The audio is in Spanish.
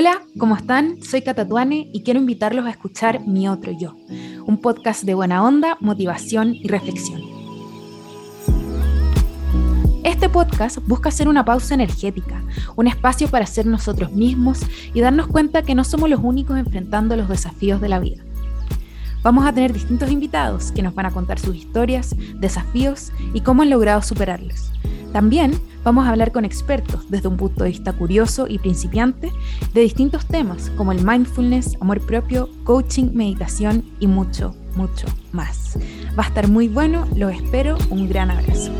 Hola, ¿cómo están? Soy Catatuane y quiero invitarlos a escuchar Mi Otro Yo, un podcast de buena onda, motivación y reflexión. Este podcast busca hacer una pausa energética, un espacio para ser nosotros mismos y darnos cuenta que no somos los únicos enfrentando los desafíos de la vida. Vamos a tener distintos invitados que nos van a contar sus historias, desafíos y cómo han logrado superarlos. También vamos a hablar con expertos desde un punto de vista curioso y principiante de distintos temas como el mindfulness, amor propio, coaching, meditación y mucho, mucho más. Va a estar muy bueno, los espero, un gran abrazo.